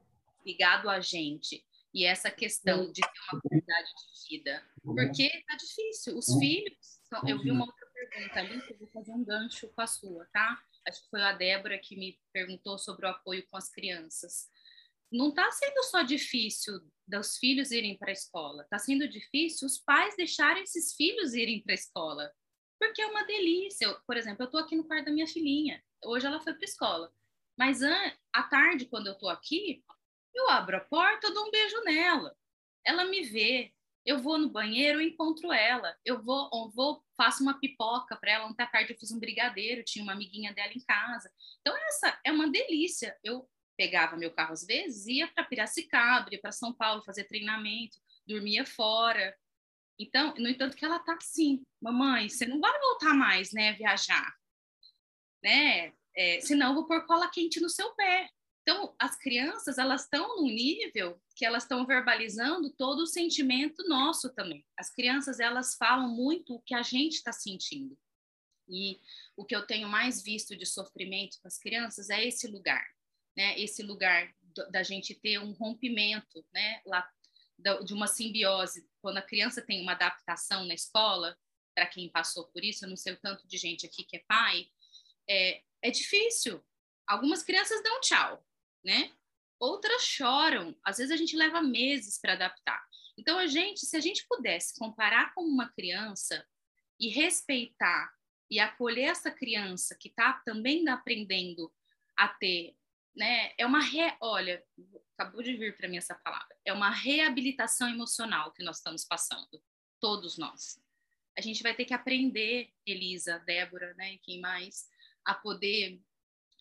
ligado a gente e essa questão de ter uma qualidade de vida, porque tá difícil. Os filhos, eu vi uma outra pergunta ali que eu vou fazer um gancho com a sua, tá? Acho que foi a Débora que me perguntou sobre o apoio com as crianças não está sendo só difícil dos filhos irem para a escola, está sendo difícil os pais deixarem esses filhos irem para a escola, porque é uma delícia. Eu, por exemplo, eu estou aqui no quarto da minha filhinha, hoje ela foi para a escola, mas à tarde, quando eu estou aqui, eu abro a porta, eu dou um beijo nela, ela me vê, eu vou no banheiro, eu encontro ela, eu vou, eu vou faço uma pipoca para ela. Ontem à tarde eu fiz um brigadeiro, tinha uma amiguinha dela em casa. Então, essa é uma delícia. Eu pegava meu carro às vezes, ia para Piracicaba, ia para São Paulo fazer treinamento, dormia fora. Então, no entanto, que ela tá assim, mamãe, você não vai voltar mais, né, viajar, né? É, senão eu vou pôr cola quente no seu pé. Então, as crianças, elas estão num nível que elas estão verbalizando todo o sentimento nosso também. As crianças, elas falam muito o que a gente está sentindo. E o que eu tenho mais visto de sofrimento com as crianças é esse lugar né, esse lugar da gente ter um rompimento, né, lá, de uma simbiose, quando a criança tem uma adaptação na escola, para quem passou por isso, eu não sei o tanto de gente aqui que é pai, é, é difícil. Algumas crianças dão tchau, né? Outras choram. Às vezes a gente leva meses para adaptar. Então a gente, se a gente pudesse comparar com uma criança e respeitar e acolher essa criança que está também aprendendo a ter né? É uma re... olha, acabou de vir para mim essa palavra. É uma reabilitação emocional que nós estamos passando, todos nós. A gente vai ter que aprender, Elisa, Débora, né, e quem mais, a poder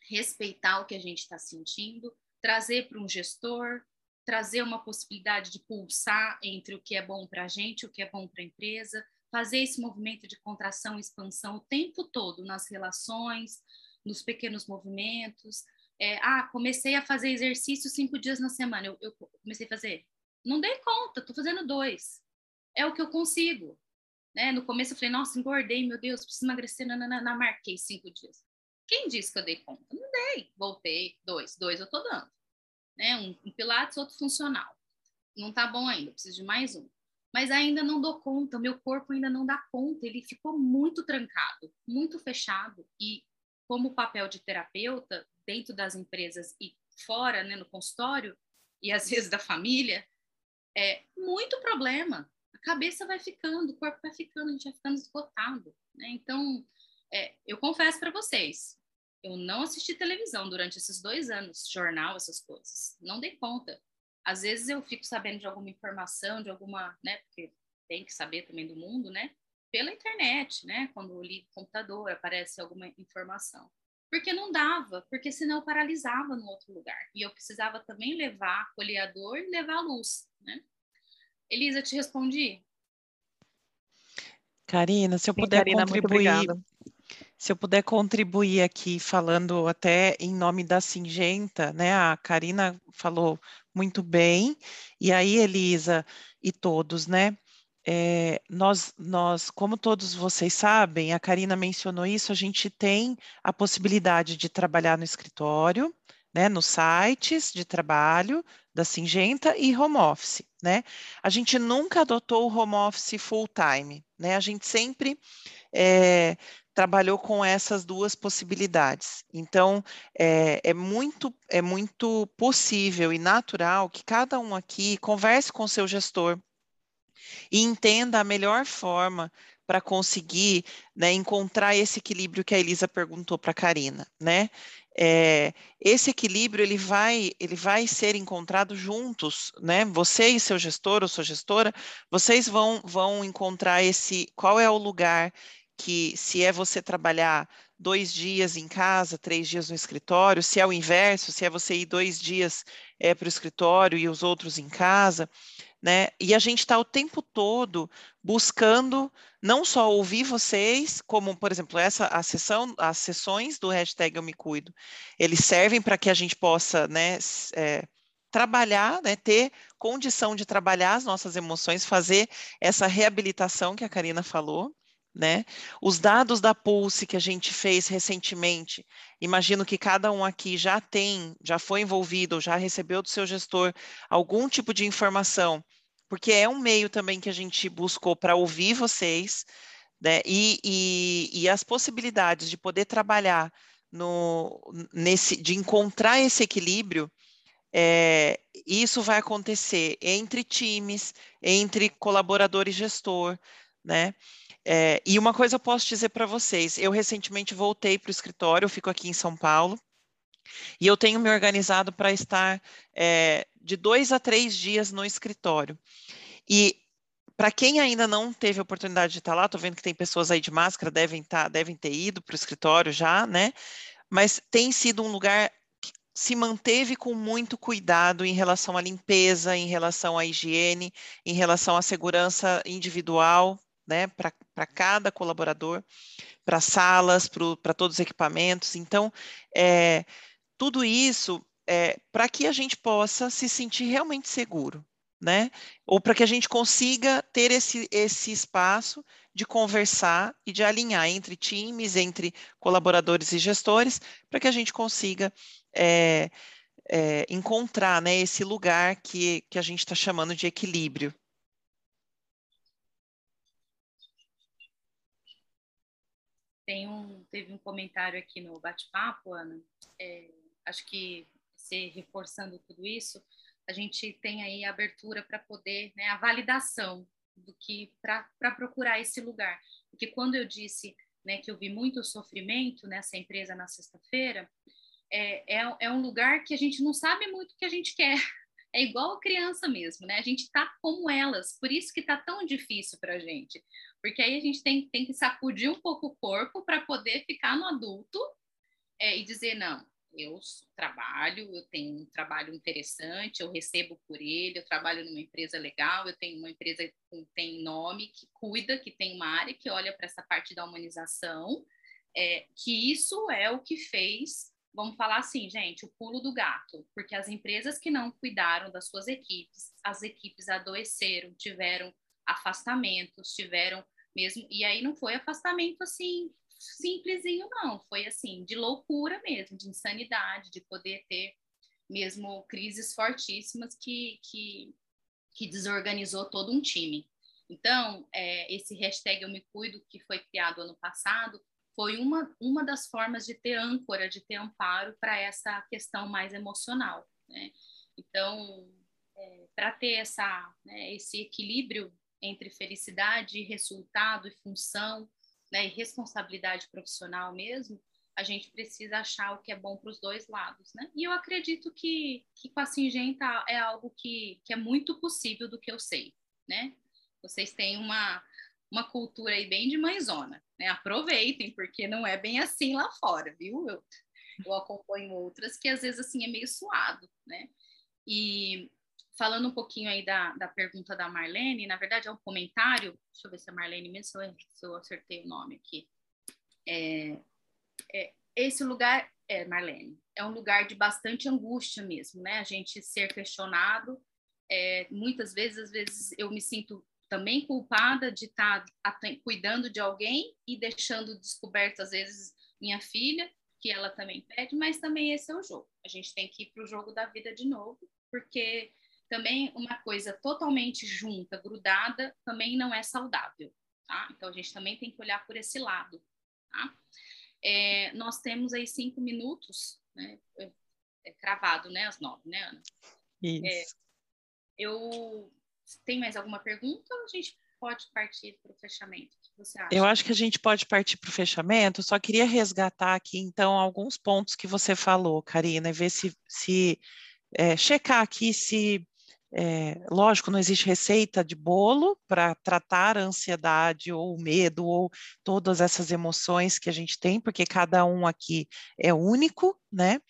respeitar o que a gente está sentindo, trazer para um gestor, trazer uma possibilidade de pulsar entre o que é bom para a gente, o que é bom para a empresa, fazer esse movimento de contração e expansão o tempo todo nas relações, nos pequenos movimentos, é, ah, comecei a fazer exercício cinco dias na semana. Eu, eu comecei a fazer. Não dei conta, estou fazendo dois. É o que eu consigo. Né? No começo eu falei, nossa, engordei, meu Deus, preciso emagrecer. Não, não, não, marquei cinco dias. Quem disse que eu dei conta? Não dei. Voltei, dois. Dois eu estou dando. Né? Um, um pilates, outro funcional. Não está bom ainda, preciso de mais um. Mas ainda não dou conta, meu corpo ainda não dá conta. Ele ficou muito trancado, muito fechado. E como papel de terapeuta, dentro das empresas e fora, né, no consultório, e às vezes da família, é muito problema. A cabeça vai ficando, o corpo vai ficando, a gente vai ficando esgotado. Né? Então, é, eu confesso para vocês, eu não assisti televisão durante esses dois anos, jornal, essas coisas. Não dei conta. Às vezes eu fico sabendo de alguma informação, de alguma, né? Porque tem que saber também do mundo, né? Pela internet, né? Quando eu ligo o computador, aparece alguma informação porque não dava, porque senão eu paralisava no outro lugar. E eu precisava também levar colheador e levar luz, né? Elisa, te respondi? Karina, se eu Sim, puder Karina, contribuir, se eu puder contribuir aqui falando até em nome da Singenta, né? A Karina falou muito bem, e aí, Elisa e todos, né? É, nós, nós, como todos vocês sabem, a Karina mencionou isso, a gente tem a possibilidade de trabalhar no escritório, né, nos sites de trabalho da Singenta e home office, né? A gente nunca adotou o home office full time, né? A gente sempre é, trabalhou com essas duas possibilidades. Então, é, é, muito, é muito possível e natural que cada um aqui converse com seu gestor, e entenda a melhor forma para conseguir né, encontrar esse equilíbrio que a Elisa perguntou para a Karina, né? É, esse equilíbrio ele vai ele vai ser encontrado juntos, né? Você e seu gestor ou sua gestora, vocês vão vão encontrar esse qual é o lugar que se é você trabalhar dois dias em casa, três dias no escritório, se é o inverso, se é você ir dois dias é, para o escritório e os outros em casa, né? E a gente está o tempo todo buscando não só ouvir vocês, como, por exemplo, essa a sessão, as sessões do hashtag Eu Me Cuido, eles servem para que a gente possa, né, é, trabalhar, né, ter condição de trabalhar as nossas emoções, fazer essa reabilitação que a Karina falou, né? Os dados da Pulse que a gente fez recentemente, imagino que cada um aqui já tem, já foi envolvido, já recebeu do seu gestor algum tipo de informação, porque é um meio também que a gente buscou para ouvir vocês, né? E, e, e as possibilidades de poder trabalhar no, nesse, de encontrar esse equilíbrio, é, isso vai acontecer entre times, entre colaborador e gestor, né? É, e uma coisa eu posso dizer para vocês: eu recentemente voltei para o escritório, eu fico aqui em São Paulo, e eu tenho me organizado para estar é, de dois a três dias no escritório. E para quem ainda não teve a oportunidade de estar lá, estou vendo que tem pessoas aí de máscara, devem, tá, devem ter ido para o escritório já, né? Mas tem sido um lugar que se manteve com muito cuidado em relação à limpeza, em relação à higiene, em relação à segurança individual, né, para cada colaborador, para salas, para todos os equipamentos. Então, é, tudo isso é, para que a gente possa se sentir realmente seguro, né? Ou para que a gente consiga ter esse, esse espaço de conversar e de alinhar entre times, entre colaboradores e gestores, para que a gente consiga é, é, encontrar né, esse lugar que, que a gente está chamando de equilíbrio. Tem um, teve um comentário aqui no bate-papo, Ana. É, acho que se reforçando tudo isso, a gente tem aí a abertura para poder, né, a validação do que para procurar esse lugar. Porque quando eu disse né, que eu vi muito sofrimento nessa empresa na sexta-feira, é, é, é, um lugar que a gente não sabe muito o que a gente quer. É igual criança mesmo, né? A gente tá como elas, por isso que tá tão difícil para a gente. Porque aí a gente tem, tem que sacudir um pouco o corpo para poder ficar no adulto é, e dizer, não, eu trabalho, eu tenho um trabalho interessante, eu recebo por ele, eu trabalho numa empresa legal, eu tenho uma empresa que tem nome, que cuida, que tem uma área que olha para essa parte da humanização, é, que isso é o que fez, vamos falar assim, gente, o pulo do gato, porque as empresas que não cuidaram das suas equipes, as equipes adoeceram, tiveram afastamentos, tiveram mesmo, e aí não foi afastamento assim simplesinho, não. Foi assim, de loucura mesmo, de insanidade, de poder ter mesmo crises fortíssimas que, que, que desorganizou todo um time. Então, é, esse hashtag Eu Me Cuido, que foi criado ano passado, foi uma, uma das formas de ter âncora, de ter amparo para essa questão mais emocional. Né? Então, é, para ter essa, né, esse equilíbrio entre felicidade, resultado e função, né, e responsabilidade profissional mesmo, a gente precisa achar o que é bom para os dois lados, né? E eu acredito que, que com a Singenta é algo que, que é muito possível do que eu sei, né? Vocês têm uma, uma cultura aí bem de mãezona, né? Aproveitem, porque não é bem assim lá fora, viu? Eu, eu acompanho outras que às vezes assim é meio suado, né? E falando um pouquinho aí da, da pergunta da Marlene, na verdade é um comentário, deixa eu ver se é Marlene mesmo, se eu, acertei o nome aqui. É, é, esse lugar, é, Marlene, é um lugar de bastante angústia mesmo, né? A gente ser questionado, é, muitas vezes, às vezes eu me sinto também culpada de estar tá cuidando de alguém e deixando descoberto, às vezes, minha filha, que ela também pede, mas também esse é o jogo. A gente tem que ir para o jogo da vida de novo, porque também uma coisa totalmente junta, grudada, também não é saudável, tá? Então a gente também tem que olhar por esse lado, tá? É, nós temos aí cinco minutos, né? É, é cravado, né? Às nove, né, Ana? Isso. É, eu tem mais alguma pergunta? A gente pode partir para o fechamento. O que você acha? Eu acho que a gente pode partir para o fechamento. Só queria resgatar aqui, então, alguns pontos que você falou, Karina, e ver se, se é, checar aqui se é, lógico, não existe receita de bolo para tratar a ansiedade ou o medo ou todas essas emoções que a gente tem, porque cada um aqui é único, né?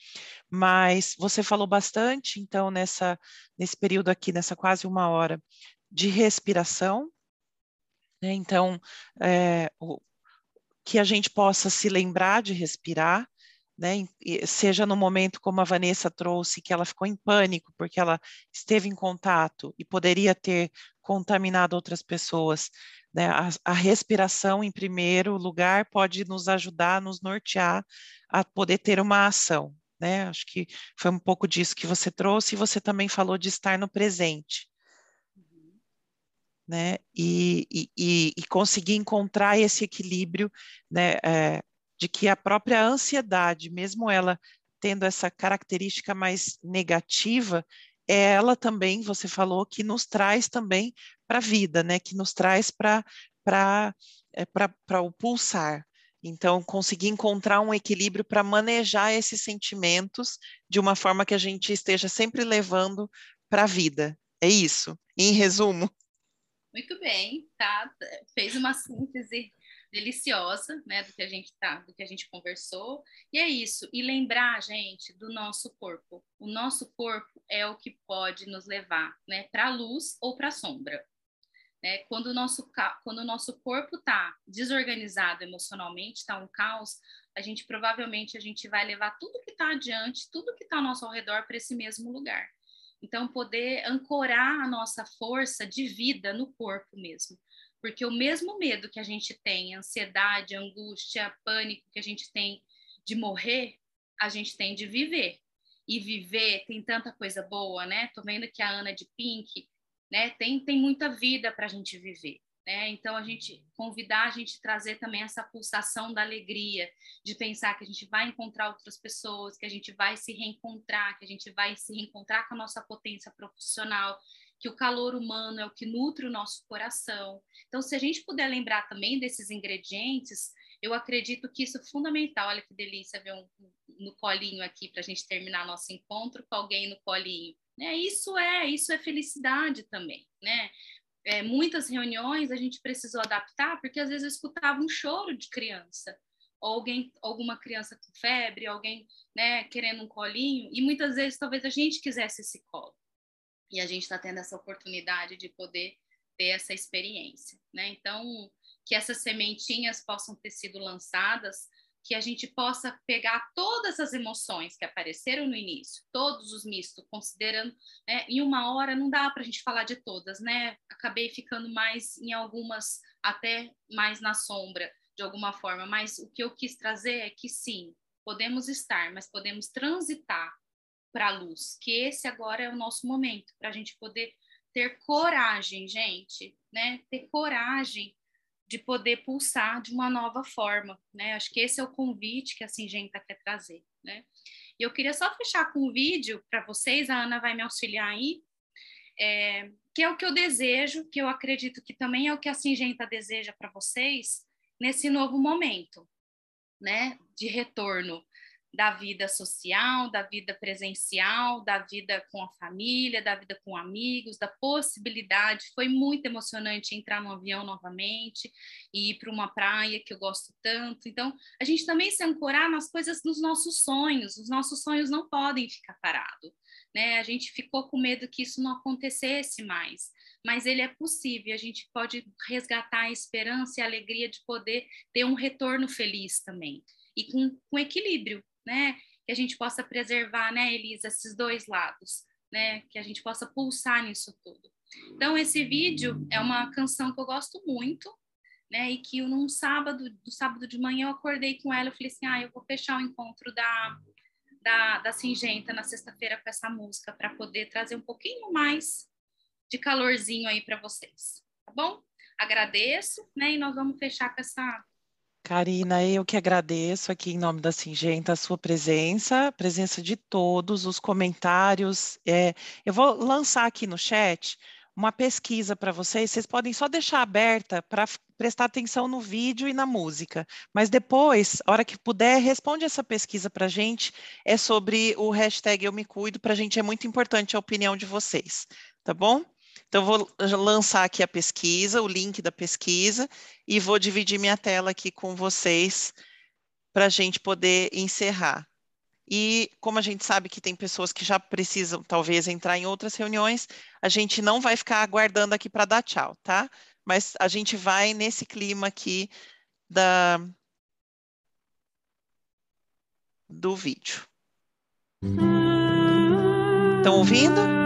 Mas você falou bastante, então, nessa, nesse período aqui, nessa quase uma hora, de respiração, né? Então, é, o, que a gente possa se lembrar de respirar, né? Seja no momento como a Vanessa trouxe, que ela ficou em pânico porque ela esteve em contato e poderia ter contaminado outras pessoas. Né? A, a respiração, em primeiro lugar, pode nos ajudar, nos nortear a poder ter uma ação. Né? Acho que foi um pouco disso que você trouxe, e você também falou de estar no presente. Né? E, e, e, conseguir encontrar esse equilíbrio né? É, de que a própria ansiedade, mesmo ela tendo essa característica mais negativa, é ela também, você falou, que nos traz também para a vida, né? Que nos traz para é, para o pulsar. Então, conseguir encontrar um equilíbrio para manejar esses sentimentos de uma forma que a gente esteja sempre levando para a vida. É isso, em resumo. Muito bem, tá? Fez uma síntese deliciosa, né, do que a gente tá, do que a gente conversou. E é isso. E lembrar, gente, do nosso corpo. O nosso corpo é o que pode nos levar, né, para a luz ou para a sombra. Né? Quando o nosso quando o nosso corpo está desorganizado emocionalmente, está um caos, a gente provavelmente a gente vai levar tudo que está adiante, tudo que está ao nosso redor para esse mesmo lugar. Então, poder ancorar a nossa força de vida no corpo mesmo. Porque o mesmo medo que a gente tem, ansiedade, angústia, pânico que a gente tem de morrer, a gente tem de viver. E viver tem tanta coisa boa, né? Tô vendo que a Ana de Pink, né, tem, tem muita vida para a gente viver. Né? Então, a gente convidar a gente trazer também essa pulsação da alegria, de pensar que a gente vai encontrar outras pessoas, que a gente vai se reencontrar, que a gente vai se reencontrar com a nossa potência profissional, que o calor humano é o que nutre o nosso coração. Então, se a gente puder lembrar também desses ingredientes, eu acredito que isso é fundamental. Olha que delícia ver um, no colinho aqui para a gente terminar nosso encontro com alguém no colinho. Né? Isso é, isso é felicidade também, né? É, muitas reuniões a gente precisou adaptar porque às vezes eu escutava um choro de criança, ou alguém, alguma criança com febre, alguém, né, querendo um colinho, e muitas vezes talvez a gente quisesse esse colo e a gente está tendo essa oportunidade de poder ter essa experiência, né? Então, que essas sementinhas possam ter sido lançadas, que a gente possa pegar todas as emoções que apareceram no início, todos os mistos, considerando, né, em uma hora não dá para a gente falar de todas, né? Acabei ficando mais em algumas, até mais na sombra, de alguma forma, mas o que eu quis trazer é que sim, podemos estar, mas podemos transitar para a luz, que esse agora é o nosso momento, para a gente poder ter coragem, gente, né? Ter coragem de poder pulsar de uma nova forma, né? Acho que esse é o convite que a Singenta quer trazer, né? E eu queria só fechar com um vídeo para vocês, a Ana vai me auxiliar aí, é, que é o que eu desejo, que eu acredito que também é o que a Singenta deseja para vocês nesse novo momento, né? De retorno da vida social, da vida presencial, da vida com a família, da vida com amigos, da possibilidade. Foi muito emocionante entrar no avião novamente e ir para uma praia que eu gosto tanto. Então, a gente também se ancorar nas coisas dos nossos sonhos. Os nossos sonhos não podem ficar parados. Né? A gente ficou com medo que isso não acontecesse mais, mas ele é possível. A gente pode resgatar a esperança e a alegria de poder ter um retorno feliz também e com, com equilíbrio, né? Que a gente possa preservar, né, Elisa, esses dois lados, né? Que a gente possa pulsar nisso tudo. Então, esse vídeo é uma canção que eu gosto muito, né? E que num sábado, no sábado de manhã, eu acordei com ela e falei assim: ah, eu vou fechar o encontro da, da, da Singenta na sexta-feira com essa música, para poder trazer um pouquinho mais de calorzinho aí para vocês, tá bom? Agradeço, né? E nós vamos fechar com essa Karina, eu que agradeço aqui em nome da Singenta a sua presença, a presença de todos, os comentários. É, eu vou lançar aqui no chat uma pesquisa para vocês. Vocês podem só deixar aberta para prestar atenção no vídeo e na música. Mas depois, a hora que puder, responde essa pesquisa para a gente. É sobre o hashtag Eu Me Cuido. Para a gente é muito importante a opinião de vocês, tá bom? Então, vou lançar aqui a pesquisa, o link da pesquisa, e vou dividir minha tela aqui com vocês para a gente poder encerrar. E como a gente sabe que tem pessoas que já precisam, talvez, entrar em outras reuniões, a gente não vai ficar aguardando aqui para dar tchau, tá? Mas a gente vai nesse clima aqui da, do vídeo. Estão ouvindo?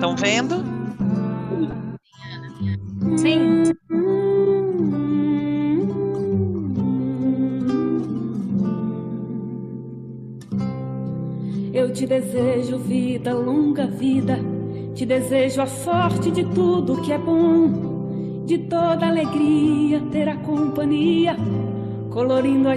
Estão vendo? Sim. Eu te desejo vida, longa vida. Te desejo a sorte de tudo que é bom, de toda alegria ter a companhia, colorindo a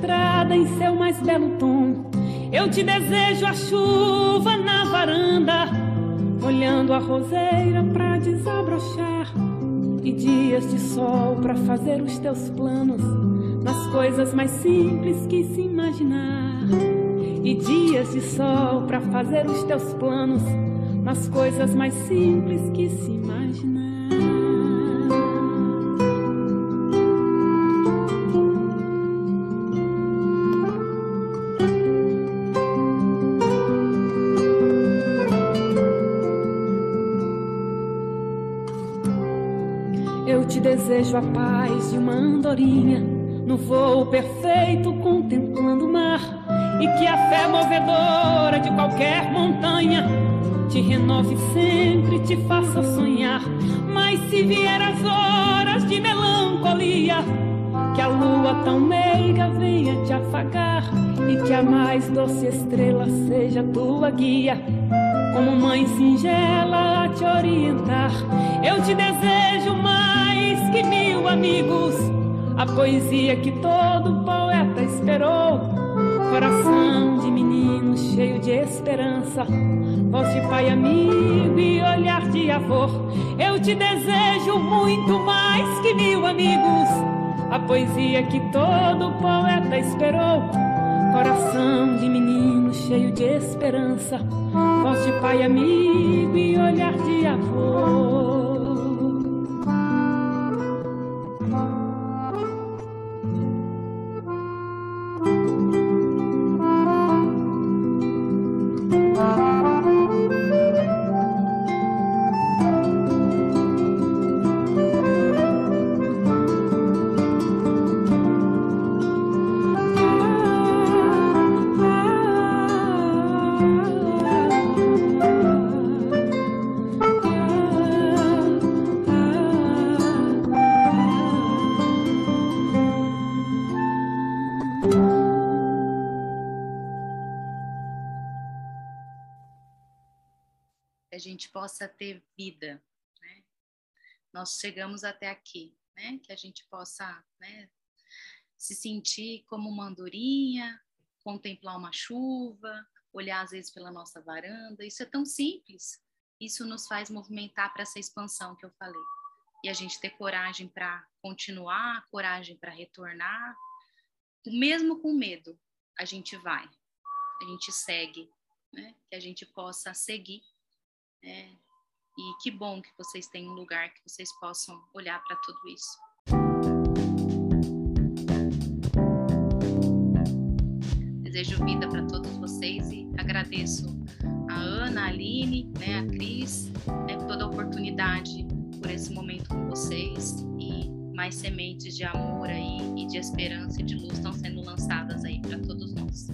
estrada em seu mais belo tom. Eu te desejo a chuva na varanda, olhando a roseira pra desabrochar, e dias de sol pra fazer os teus planos nas coisas mais simples que se imaginar. E dias de sol para fazer os teus planos nas coisas mais simples que se imaginar. A paz de uma andorinha no voo perfeito contemplando o mar e que a fé movedora de qualquer montanha te renove sempre, te faça sonhar. Mas se vier as horas de melancolia, que a lua tão meiga venha te afagar e que a mais doce estrela seja tua guia, como mãe singela a te orientar. Eu te desejo que mil amigos a poesia que todo poeta esperou. Coração de menino cheio de esperança, voz de pai amigo e olhar de avô. Eu te desejo muito mais que mil amigos. A poesia que todo poeta esperou. Coração de menino cheio de esperança, voz de pai amigo e olhar de avô. Ter vida, né? Nós chegamos até aqui, né? Que a gente possa, né? Se sentir como uma andorinha, contemplar uma chuva, olhar às vezes pela nossa varanda. Isso é tão simples. Isso nos faz movimentar para essa expansão que eu falei. E a gente ter coragem para continuar, coragem para retornar, mesmo com medo, a gente vai, a gente segue, né? Que a gente possa seguir é, e que bom que vocês têm um lugar que vocês possam olhar para tudo isso. Desejo vida para todos vocês e agradeço a Ana, a Aline, né, a Cris, né, toda a oportunidade, por esse momento com vocês e mais sementes de amor aí e de esperança e de luz estão sendo lançadas aí para todos nós.